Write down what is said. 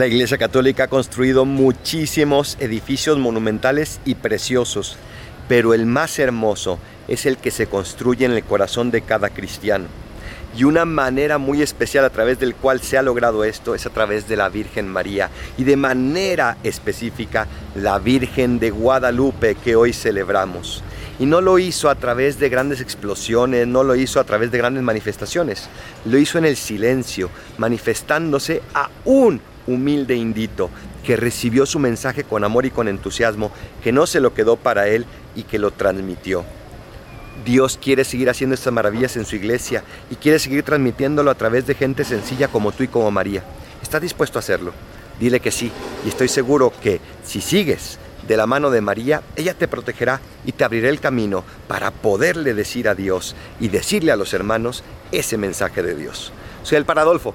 La Iglesia Católica ha construido muchísimos edificios monumentales y preciosos, pero el más hermoso es el que se construye en el corazón de cada cristiano. Y una manera muy especial a través del cual se ha logrado esto es a través de la Virgen María y de manera específica la Virgen de Guadalupe que hoy celebramos. Y no lo hizo a través de grandes explosiones, no lo hizo a través de grandes manifestaciones, lo hizo en el silencio, manifestándose a un humilde indito que recibió su mensaje con amor y con entusiasmo, que no se lo quedó para él y que lo transmitió. Dios quiere seguir haciendo estas maravillas en su iglesia y quiere seguir transmitiéndolo a través de gente sencilla como tú y como María. ¿Estás dispuesto a hacerlo? Dile que sí y estoy seguro que si sigues de la mano de María, ella te protegerá y te abrirá el camino para poderle decir a Dios y decirle a los hermanos ese mensaje de Dios. Soy el Paradolfo.